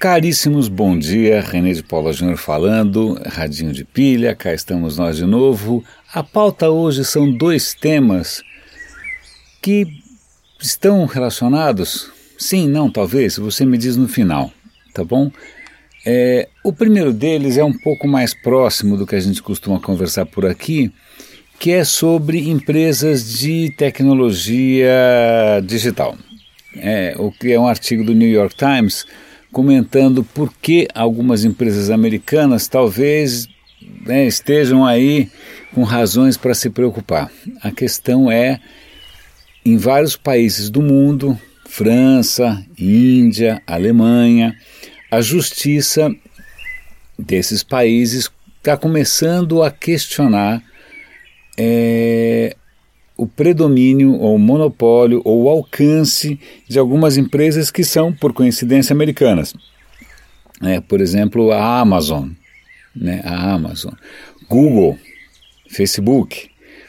Caríssimos, bom dia. René de Paula Júnior falando, Radinho de Pilha, cá estamos nós de novo. A pauta hoje são dois temas que estão relacionados. Sim, não, talvez, você me diz no final, tá bom? É, o primeiro deles é um pouco mais próximo do que a gente costuma conversar por aqui, que é sobre empresas de tecnologia digital. É, o que é um artigo do New York Times comentando por que algumas empresas americanas talvez né, estejam aí com razões para se preocupar. A questão é, em vários países do mundo, França, Índia, Alemanha, a justiça desses países está começando a questionar é, o predomínio ou monopólio ou alcance de algumas empresas que são, por coincidência, americanas. É, por exemplo, a Amazon, né, a Amazon, Google, Facebook.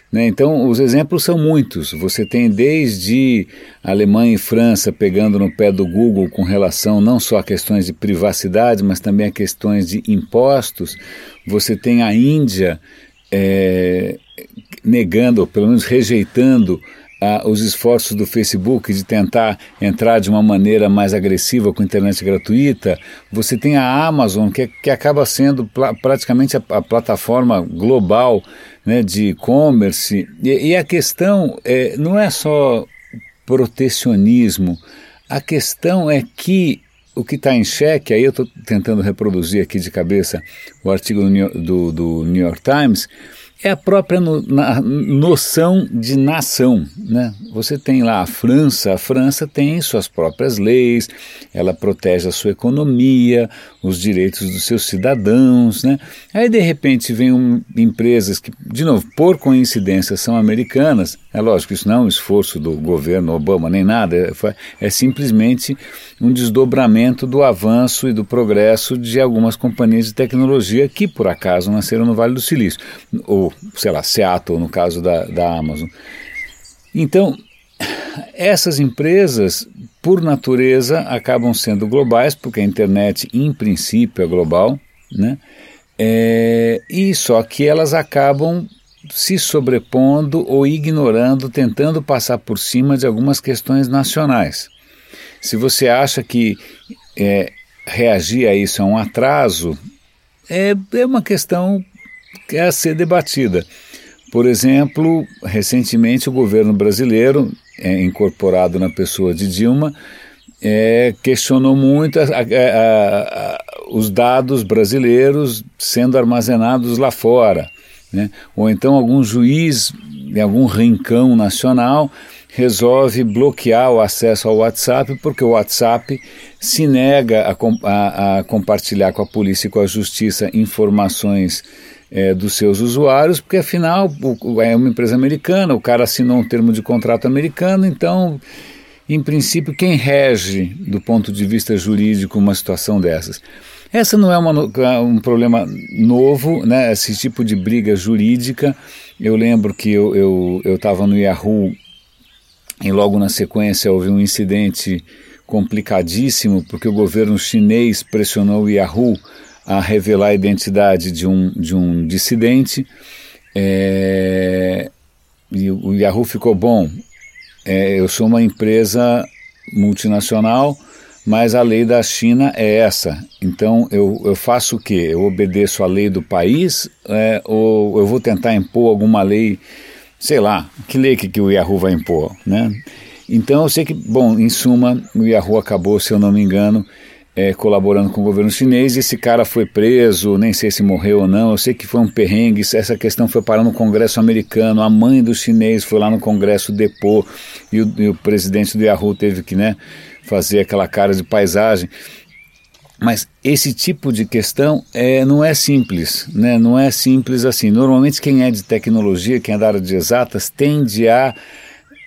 Né, então, os exemplos são muitos. Você tem desde Alemanha e França pegando no pé do Google com relação não só a questões de privacidade, mas também a questões de impostos. Você tem a Índia é, negando, pelo menos rejeitando, ah, os esforços do Facebook de tentar entrar de uma maneira mais agressiva com internet gratuita. Você tem a Amazon, que, que acaba sendo praticamente a, a, plataforma global né, de e-commerce. E, e, a questão é, não é só protecionismo, a questão é que o que está em xeque, aí eu estou tentando reproduzir aqui de cabeça o artigo do, do, do New York Times, é a própria no, na, noção de nação. Né? Você tem lá a França, a França tem suas próprias leis, ela protege a sua economia, os direitos dos seus cidadãos. Né? Aí de repente vem um, empresas que, de novo, por coincidência são americanas, é lógico, isso não é um esforço do governo Obama nem nada, é, é simplesmente um desdobramento do avanço e do progresso de algumas companhias de tecnologia que por acaso nasceram no Vale do Silício, sei lá, Seattle, no caso da, da Amazon. Então, essas empresas, por natureza, acabam sendo globais, porque a internet, em princípio, é global, né? É, e só que elas acabam se sobrepondo ou ignorando, tentando passar por cima de algumas questões nacionais. Se você acha que é, reagir a isso é um atraso, é, é uma questão que a ser debatida. Por exemplo, recentemente o governo brasileiro, é, incorporado na pessoa de Dilma, é, questionou muito a, a, a, os dados brasileiros sendo armazenados lá fora. Né? Ou então algum juiz em algum rincão nacional resolve bloquear o acesso ao WhatsApp porque o WhatsApp se nega a, a compartilhar com a polícia e com a justiça informações é, dos seus usuários, porque afinal o, é uma empresa americana, o cara assinou um termo de contrato americano, então, em princípio, quem rege do ponto de vista jurídico uma situação dessas? Essa não é uma, um problema novo, né? esse tipo de briga jurídica. Eu lembro que eu estava eu, eu no Yahoo e logo na sequência houve um incidente complicadíssimo porque o governo chinês pressionou o Yahoo a revelar a identidade de um, de um dissidente. É, e o Yahoo ficou bom. É, eu sou uma empresa multinacional, mas a lei da China é essa. Então eu, eu faço o quê? Eu obedeço a lei do país é, ou eu vou tentar impor alguma lei, sei lá, que lei que, que o Yahoo vai impor, né? Então eu sei que, bom, em suma, o Yahoo acabou, se eu não me engano, é, colaborando com o governo chinês. Esse cara foi preso, nem sei se morreu ou não. Eu sei que foi um perrengue. Essa questão foi parar no Congresso americano. A mãe do chinês foi lá no Congresso depor e o, e o presidente do Yahoo teve que né, fazer aquela cara de paisagem. Mas esse tipo de questão é, não é simples, né? não é simples assim. Normalmente quem é de tecnologia, quem é da área de exatas, tende a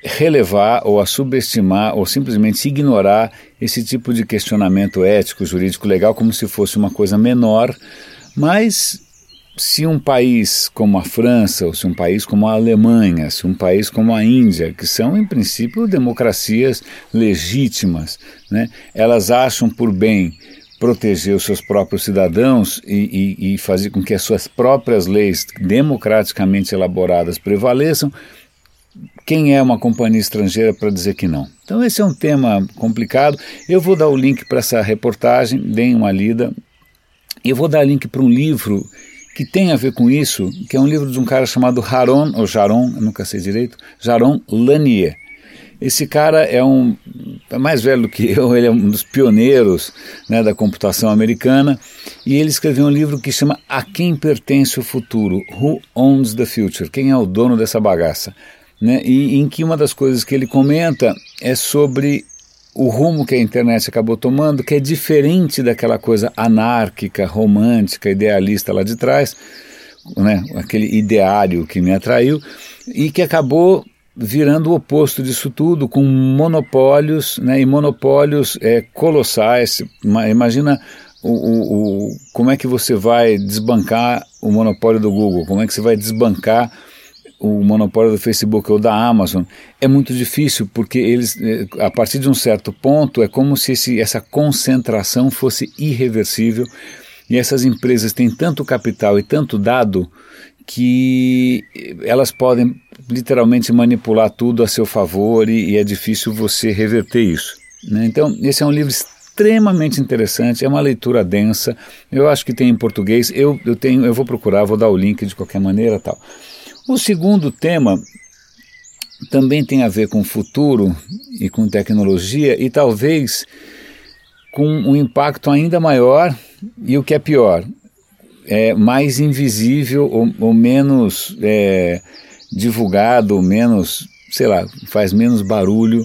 relevar ou a subestimar ou simplesmente ignorar esse tipo de questionamento ético, jurídico, legal, como se fosse uma coisa menor, mas se um país como a França, ou se um país como a Alemanha, se um país como a Índia, que são em princípio democracias legítimas, né, elas acham por bem proteger os seus próprios cidadãos e, e, e fazer com que as suas próprias leis democraticamente elaboradas prevaleçam, quem é uma companhia estrangeira para dizer que não? Então, esse é um tema complicado. Eu vou dar o link para essa reportagem, deem uma lida. Eu vou dar link para um livro que tem a ver com isso, que é um livro de um cara chamado Haron, ou Jaron, nunca sei direito, Jaron Lanier. Esse cara é um é mais velho do que eu, ele é um dos pioneiros né, da computação americana e ele escreveu um livro que chama A Quem Pertence o Futuro? Who Owns the Future? Quem é o dono dessa bagaça? Né, e em que uma das coisas que ele comenta é sobre o rumo que a internet acabou tomando, que é diferente daquela coisa anárquica, romântica, idealista lá de trás, né, aquele ideário que me atraiu, e que acabou virando o oposto disso tudo, com monopólios, né, e monopólios é, colossais. Imagina o, o, o, como é que você vai desbancar o monopólio do Google, como é que você vai desbancar o monopólio do Facebook ou da Amazon, é muito difícil porque eles, eh, a partir de um certo ponto, é como se esse, essa concentração fosse irreversível e essas empresas têm tanto capital e tanto dado que elas podem literalmente manipular tudo a seu favor e, e é difícil você reverter isso. Né? Então, esse é um livro extremamente interessante, é uma leitura densa. Eu acho que tem em português. Eu, eu tenho, eu vou procurar, vou dar o link de qualquer maneira, tal. O segundo tema também tem a ver com futuro e com tecnologia e talvez com um impacto ainda maior e o que é pior, é mais invisível ou, ou menos é, divulgado, menos, sei lá, faz menos barulho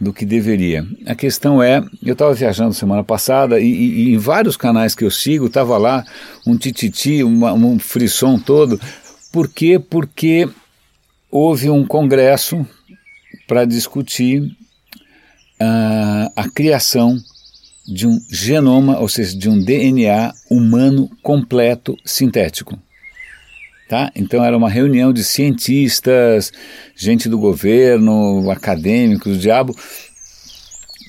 do que deveria. A questão é, eu estava viajando semana passada e, e, e, em vários canais que eu sigo estava lá um tititi, uma, um frisson todo por quê? Porque houve um congresso para discutir uh, a criação de um genoma, ou seja, de um DNA humano completo sintético. Tá? Então era uma reunião de cientistas, gente do governo, acadêmicos, o diabo,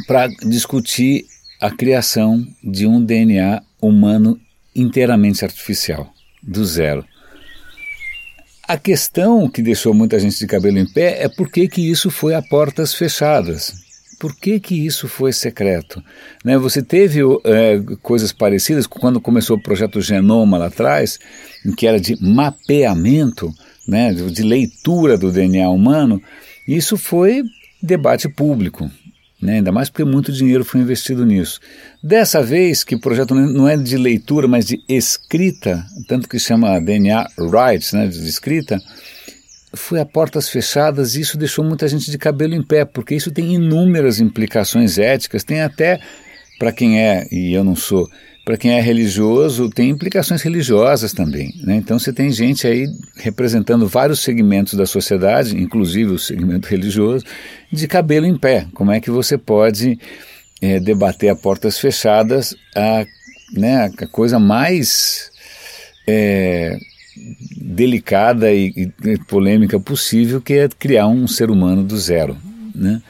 para discutir a criação de um DNA humano inteiramente artificial, do zero. A questão que deixou muita gente de cabelo em pé é por que, que isso foi a portas fechadas. Por que, que isso foi secreto? Né, você teve é, coisas parecidas quando começou o projeto Genoma lá atrás, que era de mapeamento, né, de leitura do DNA humano. Isso foi debate público né? ainda mais porque muito dinheiro foi investido nisso. Dessa vez, que o projeto não é de leitura, mas de escrita, tanto que chama DNA Rights, né, de escrita, foi a portas fechadas e isso deixou muita gente de cabelo em pé, porque isso tem inúmeras implicações éticas, tem até, para quem é, e eu não sou, para quem é religioso, tem implicações religiosas também. Né? Então você tem gente aí representando vários segmentos da sociedade, inclusive o segmento religioso, de cabelo em pé. Como é que você pode é, debater a portas fechadas a, né, a coisa mais é, delicada e, e polêmica possível, que é criar um ser humano do zero. Né?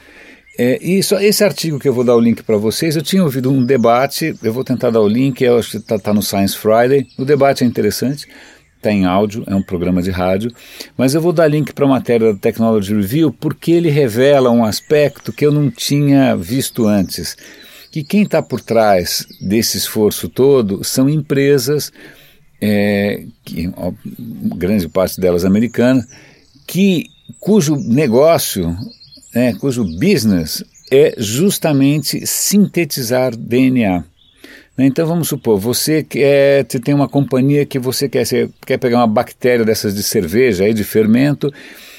É, só esse artigo que eu vou dar o link para vocês, eu tinha ouvido um debate, eu vou tentar dar o link, eu acho que está tá no Science Friday. O debate é interessante, está em áudio, é um programa de rádio, mas eu vou dar link para a matéria da Technology Review porque ele revela um aspecto que eu não tinha visto antes. Que quem está por trás desse esforço todo são empresas, é, que, ó, grande parte delas americanas, que, cujo negócio né, cujo business é justamente sintetizar DNA. Né, então vamos supor, você quer, você tem uma companhia que você quer, você quer pegar uma bactéria dessas de cerveja, aí, de fermento,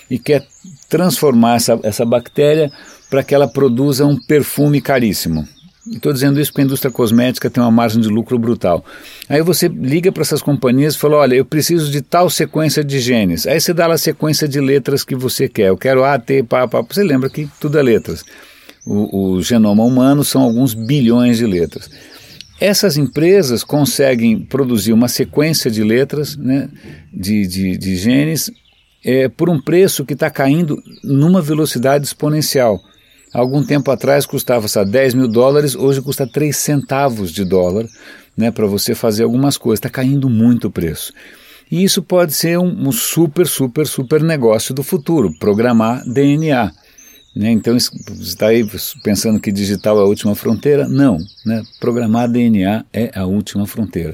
e quer transformar essa, essa bactéria para que ela produza um perfume caríssimo. Estou dizendo isso porque a indústria cosmética tem uma margem de lucro brutal. Aí você liga para essas companhias e fala: olha, eu preciso de tal sequência de genes. Aí você dá lá a sequência de letras que você quer. Eu quero A, T, pá, pá. Você lembra que tudo é letras. O, o genoma humano são alguns bilhões de letras. Essas empresas conseguem produzir uma sequência de letras, né, de, de, de genes, é, por um preço que está caindo numa velocidade exponencial. Algum tempo atrás custava sabe, 10 mil dólares, hoje custa 3 centavos de dólar né, para você fazer algumas coisas. Está caindo muito o preço. E isso pode ser um, um, super, super, super negócio do futuro, programar DNA. Né? Então, está aí pensando que digital é a última fronteira? Não, né? programar DNA é a última fronteira.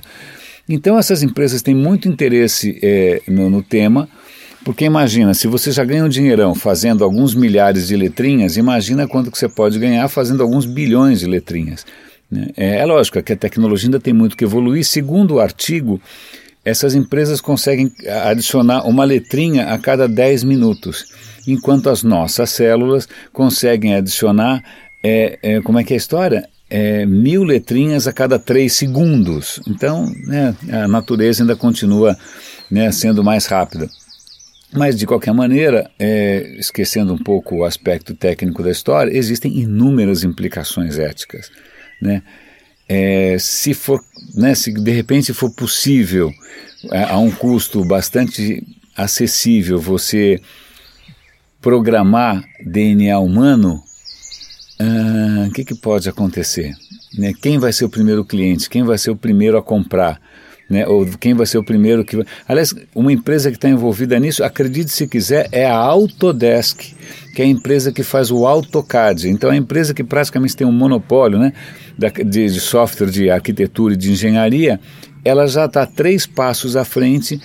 Então, essas empresas têm muito interesse é, no, no tema, porque imagina, se você já ganha um dinheirão fazendo alguns milhares de letrinhas, imagina quanto que você pode ganhar fazendo alguns bilhões de letrinhas. Né? É, é lógico que a tecnologia ainda tem muito que evoluir. Segundo o artigo, essas empresas conseguem adicionar uma letrinha a cada 10 minutos, enquanto as nossas células conseguem adicionar, é, é, como é que é a história? É, mil letrinhas a cada 3 segundos. Então, né, a natureza ainda continua né, sendo mais rápida. Mas, de qualquer maneira, é, esquecendo um pouco o aspecto técnico da história, existem inúmeras implicações éticas. Né? É, se for, né, se de repente for possível, é, a um custo bastante acessível, você programar DNA humano, ah, o que, que pode acontecer? Né? Quem vai ser o primeiro cliente? Quem vai ser o primeiro a comprar? Né, ou quem vai ser o primeiro que. Aliás, uma empresa que está envolvida nisso, acredite se quiser, é a Autodesk, que é a empresa que faz o AutoCAD. Então, é a empresa que praticamente tem um monopólio né, de, de software de arquitetura e de engenharia, ela já está três passos à frente,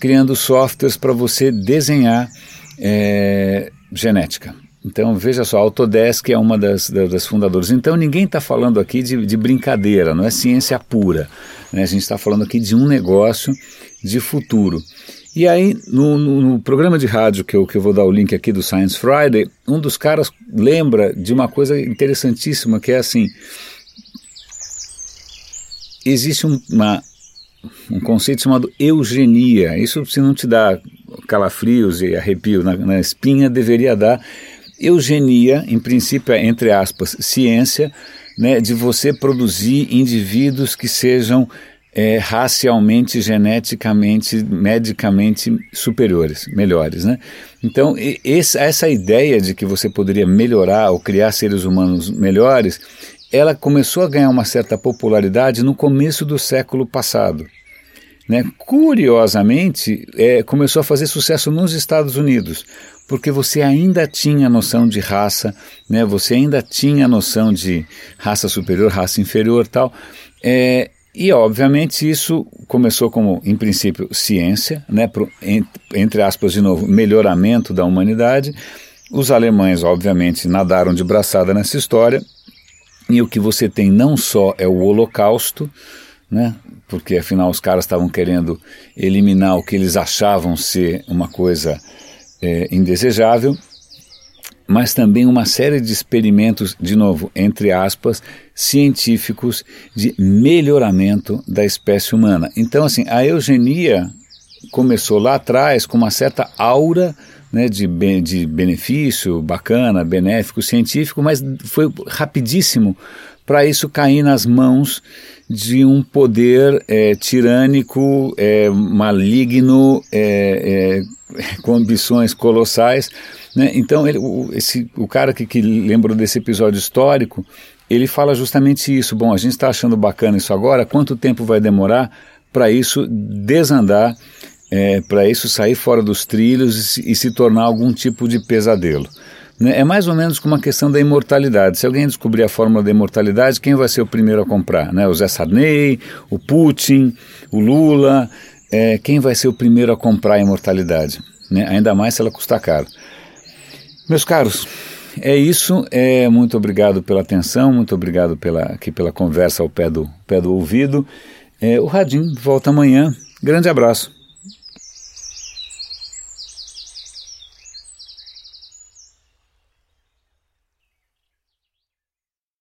criando softwares para você desenhar é, genética. Então, veja só, a Autodesk é uma das, das fundadoras. Então, ninguém está falando aqui de, de, brincadeira, não é ciência pura. Né? A gente está falando aqui de um negócio de futuro. E aí, no, no, no, programa de rádio que eu, que eu vou dar o link aqui do Science Friday, um dos caras lembra de uma coisa interessantíssima, que é assim, existe um, uma, um conceito chamado eugenia. Isso, se não te dá calafrios e arrepio na, na espinha, deveria dar Eugenia, em princípio, é, entre aspas, ciência, né, de você produzir indivíduos que sejam é, racialmente, geneticamente, medicamente superiores, melhores, né? Então, esse, essa ideia de que você poderia melhorar ou criar seres humanos melhores, ela começou a ganhar uma certa popularidade no começo do século passado. Né? Curiosamente, é, começou a fazer sucesso nos Estados Unidos, porque você ainda tinha noção de raça, né? você ainda tinha noção de raça superior, raça inferior tal. É, e, obviamente, isso começou como, em princípio, ciência, né? Pro, entre aspas, de novo, melhoramento da humanidade. Os alemães, obviamente, nadaram de braçada nessa história, e o que você tem não só é o Holocausto, né? Porque afinal os caras estavam querendo eliminar o que eles achavam ser uma coisa é, indesejável, mas também uma série de experimentos, de novo, entre aspas, científicos de melhoramento da espécie humana. Então, assim, a eugenia começou lá atrás com uma certa aura né, de, de benefício bacana, benéfico, científico, mas foi rapidíssimo para isso cair nas mãos de um poder é, tirânico, é, maligno, é, é com ambições colossais. Né? Então, ele, o, esse, o cara que, que lembrou desse episódio histórico, ele fala justamente isso. Bom, a gente está achando bacana isso agora, quanto tempo vai demorar para isso desandar, é, para isso sair fora dos trilhos e, e se tornar algum tipo de pesadelo? Né? É mais ou menos como uma questão da imortalidade. Se alguém descobrir a fórmula da imortalidade, quem vai ser o primeiro a comprar? Né? O Zé Sarney, o Putin, o Lula. É, quem vai ser o primeiro a comprar a imortalidade? Né? Ainda mais se ela custar caro. Meus caros, é isso. É, muito obrigado pela atenção, muito obrigado pela, aqui pela conversa ao pé do, pé do ouvido. É, o Radim volta amanhã. Grande abraço.